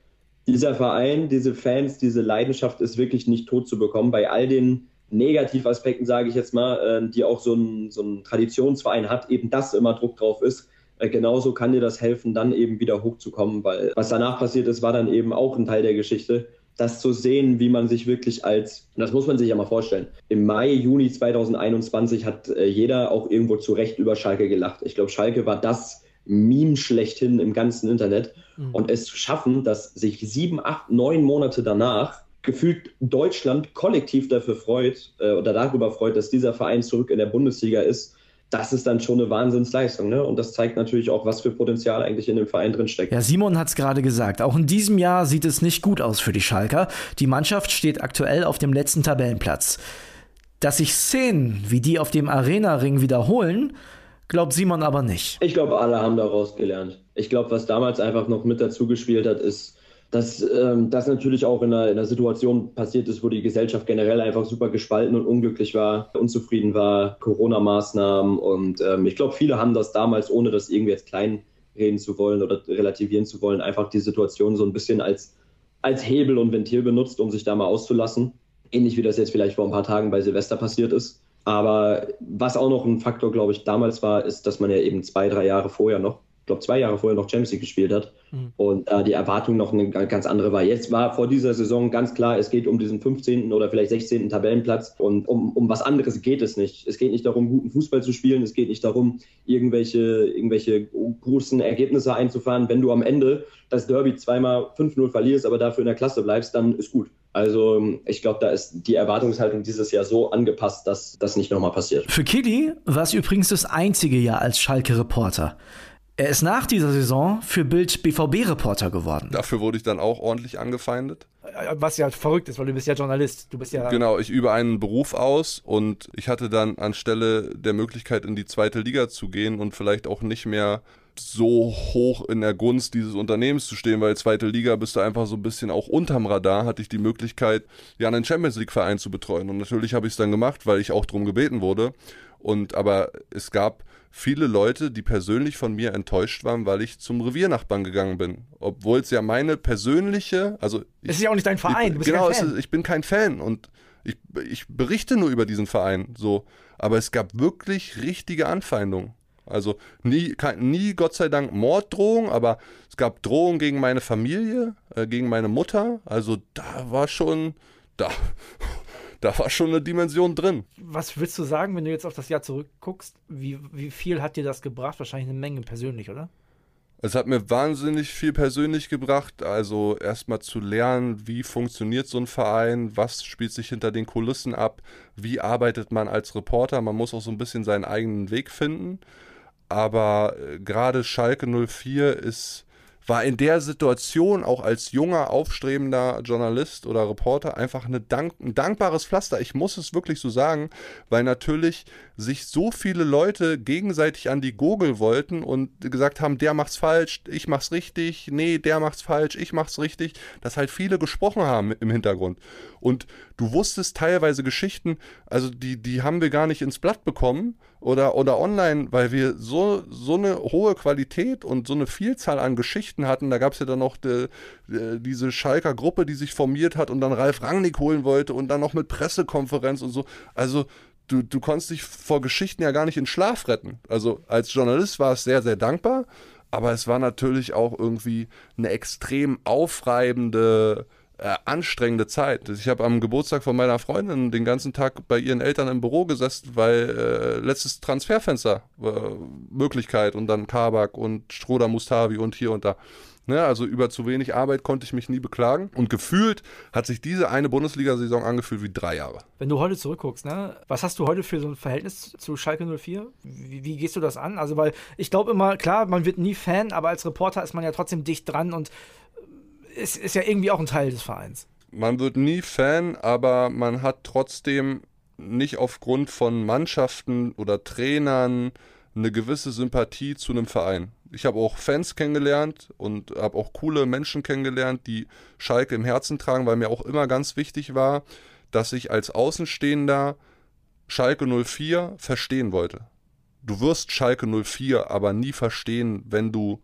dieser Verein, diese Fans, diese Leidenschaft ist wirklich nicht tot zu bekommen. Bei all den Negativaspekten, sage ich jetzt mal, äh, die auch so ein, so ein Traditionsverein hat, eben dass immer Druck drauf ist. Äh, genauso kann dir das helfen, dann eben wieder hochzukommen, weil was danach passiert ist, war dann eben auch ein Teil der Geschichte das zu sehen, wie man sich wirklich als, das muss man sich ja mal vorstellen, im Mai, Juni 2021 hat äh, jeder auch irgendwo zu Recht über Schalke gelacht. Ich glaube, Schalke war das Meme schlechthin im ganzen Internet. Mhm. Und es zu schaffen, dass sich sieben, acht, neun Monate danach gefühlt Deutschland kollektiv dafür freut äh, oder darüber freut, dass dieser Verein zurück in der Bundesliga ist, das ist dann schon eine Wahnsinnsleistung. Ne? Und das zeigt natürlich auch, was für Potenzial eigentlich in dem Verein drin steckt. Ja, Simon hat es gerade gesagt. Auch in diesem Jahr sieht es nicht gut aus für die Schalker. Die Mannschaft steht aktuell auf dem letzten Tabellenplatz. Dass sich Szenen wie die auf dem Arena-Ring wiederholen, glaubt Simon aber nicht. Ich glaube, alle haben daraus gelernt. Ich glaube, was damals einfach noch mit dazu gespielt hat, ist, dass ähm, das natürlich auch in einer, in einer, Situation passiert ist, wo die Gesellschaft generell einfach super gespalten und unglücklich war, unzufrieden war, Corona-Maßnahmen. Und ähm, ich glaube, viele haben das damals, ohne das irgendwie jetzt kleinreden zu wollen oder relativieren zu wollen, einfach die Situation so ein bisschen als, als Hebel und Ventil benutzt, um sich da mal auszulassen. Ähnlich wie das jetzt vielleicht vor ein paar Tagen bei Silvester passiert ist. Aber was auch noch ein Faktor, glaube ich, damals war, ist, dass man ja eben zwei, drei Jahre vorher noch glaube, zwei Jahre vorher noch Champions League gespielt hat mhm. und äh, die Erwartung noch eine ganz andere war. Jetzt war vor dieser Saison ganz klar, es geht um diesen 15. oder vielleicht 16. Tabellenplatz und um, um was anderes geht es nicht. Es geht nicht darum, guten Fußball zu spielen, es geht nicht darum, irgendwelche, irgendwelche großen Ergebnisse einzufahren. Wenn du am Ende das Derby zweimal 5-0 verlierst, aber dafür in der Klasse bleibst, dann ist gut. Also ich glaube, da ist die Erwartungshaltung dieses Jahr so angepasst, dass das nicht nochmal passiert. Für Kili war es übrigens das einzige Jahr als Schalke-Reporter. Er ist nach dieser Saison für Bild BVB-Reporter geworden. Dafür wurde ich dann auch ordentlich angefeindet. Was ja verrückt ist, weil du bist ja Journalist. Du bist ja genau, ich übe einen Beruf aus und ich hatte dann anstelle der Möglichkeit in die zweite Liga zu gehen und vielleicht auch nicht mehr so hoch in der Gunst dieses Unternehmens zu stehen, weil zweite Liga bist du einfach so ein bisschen auch unterm Radar, hatte ich die Möglichkeit, ja einen Champions League Verein zu betreuen und natürlich habe ich es dann gemacht, weil ich auch darum gebeten wurde und aber es gab viele Leute, die persönlich von mir enttäuscht waren, weil ich zum Reviernachbarn gegangen bin. Obwohl es ja meine persönliche, also. Es ist ja auch nicht dein Verein, ich, du bist genau, kein Fan. Ist, ich bin kein Fan und ich, ich berichte nur über diesen Verein, so. Aber es gab wirklich richtige Anfeindungen. Also nie, kein, nie Gott sei Dank Morddrohungen, aber es gab Drohungen gegen meine Familie, äh, gegen meine Mutter. Also da war schon, da, da war schon eine Dimension drin. Was willst du sagen, wenn du jetzt auf das Jahr zurückguckst? Wie, wie viel hat dir das gebracht? Wahrscheinlich eine Menge persönlich, oder? Es hat mir wahnsinnig viel persönlich gebracht. Also erstmal zu lernen, wie funktioniert so ein Verein, was spielt sich hinter den Kulissen ab, wie arbeitet man als Reporter. Man muss auch so ein bisschen seinen eigenen Weg finden. Aber äh, gerade Schalke 04 ist war in der Situation auch als junger, aufstrebender Journalist oder Reporter einfach eine dank ein dankbares Pflaster. Ich muss es wirklich so sagen, weil natürlich sich so viele Leute gegenseitig an die Gurgel wollten und gesagt haben, der macht's falsch, ich mach's richtig, nee, der macht's falsch, ich mach's richtig, dass halt viele gesprochen haben im Hintergrund. Und du wusstest teilweise Geschichten, also die, die haben wir gar nicht ins Blatt bekommen oder, oder online, weil wir so, so eine hohe Qualität und so eine Vielzahl an Geschichten hatten. Da gab es ja dann noch de, de, diese Schalker Gruppe, die sich formiert hat und dann Ralf Rangnick holen wollte und dann noch mit Pressekonferenz und so. Also du, du konntest dich vor Geschichten ja gar nicht in Schlaf retten. Also als Journalist war es sehr, sehr dankbar, aber es war natürlich auch irgendwie eine extrem aufreibende, äh, anstrengende Zeit. Ich habe am Geburtstag von meiner Freundin den ganzen Tag bei ihren Eltern im Büro gesessen, weil äh, letztes Transferfenster äh, Möglichkeit und dann Kabak und Stroder Mustavi und hier und da. Ne, also über zu wenig Arbeit konnte ich mich nie beklagen. Und gefühlt hat sich diese eine Bundesliga-Saison angefühlt wie drei Jahre. Wenn du heute zurückguckst, ne, was hast du heute für so ein Verhältnis zu Schalke 04? Wie, wie gehst du das an? Also, weil ich glaube immer, klar, man wird nie Fan, aber als Reporter ist man ja trotzdem dicht dran und es ist ja irgendwie auch ein Teil des Vereins. Man wird nie Fan, aber man hat trotzdem nicht aufgrund von Mannschaften oder Trainern eine gewisse Sympathie zu einem Verein. Ich habe auch Fans kennengelernt und habe auch coole Menschen kennengelernt, die Schalke im Herzen tragen, weil mir auch immer ganz wichtig war, dass ich als Außenstehender Schalke 04 verstehen wollte. Du wirst Schalke 04 aber nie verstehen, wenn du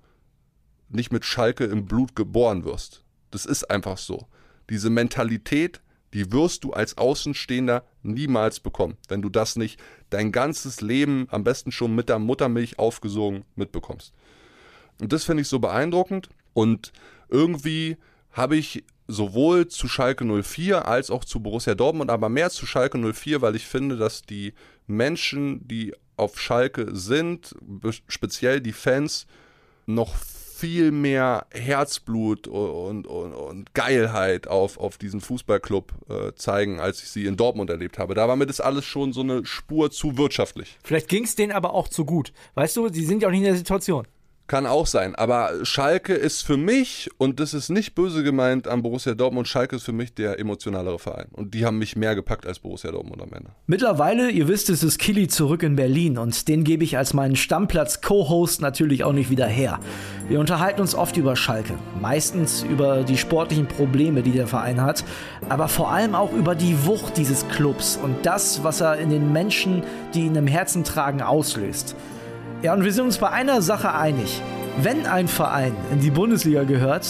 nicht mit Schalke im Blut geboren wirst. Das ist einfach so. Diese Mentalität, die wirst du als Außenstehender niemals bekommen, wenn du das nicht dein ganzes Leben am besten schon mit der Muttermilch aufgesogen mitbekommst. Und das finde ich so beeindruckend. Und irgendwie habe ich sowohl zu Schalke 04 als auch zu Borussia Dortmund, aber mehr zu Schalke 04, weil ich finde, dass die Menschen, die auf Schalke sind, speziell die Fans, noch viel mehr Herzblut und, und, und Geilheit auf, auf diesen Fußballclub äh, zeigen, als ich sie in Dortmund erlebt habe. Da war mir das alles schon so eine Spur zu wirtschaftlich. Vielleicht ging es denen aber auch zu gut. Weißt du, sie sind ja auch nicht in der Situation. Kann auch sein. Aber Schalke ist für mich, und das ist nicht böse gemeint an Borussia Dortmund, Schalke ist für mich der emotionalere Verein. Und die haben mich mehr gepackt als Borussia Dortmund am Ende. Mittlerweile, ihr wisst es, ist Killy zurück in Berlin und den gebe ich als meinen Stammplatz-Co-Host natürlich auch nicht wieder her. Wir unterhalten uns oft über Schalke. Meistens über die sportlichen Probleme, die der Verein hat, aber vor allem auch über die Wucht dieses Clubs und das, was er in den Menschen, die ihn im Herzen tragen, auslöst. Ja, und wir sind uns bei einer Sache einig. Wenn ein Verein in die Bundesliga gehört,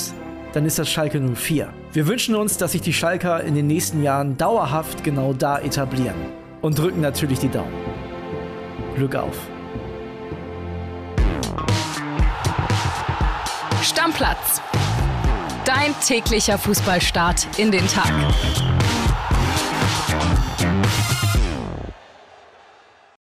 dann ist das Schalke 04. Wir wünschen uns, dass sich die Schalker in den nächsten Jahren dauerhaft genau da etablieren. Und drücken natürlich die Daumen. Glück auf. Stammplatz. Dein täglicher Fußballstart in den Tag.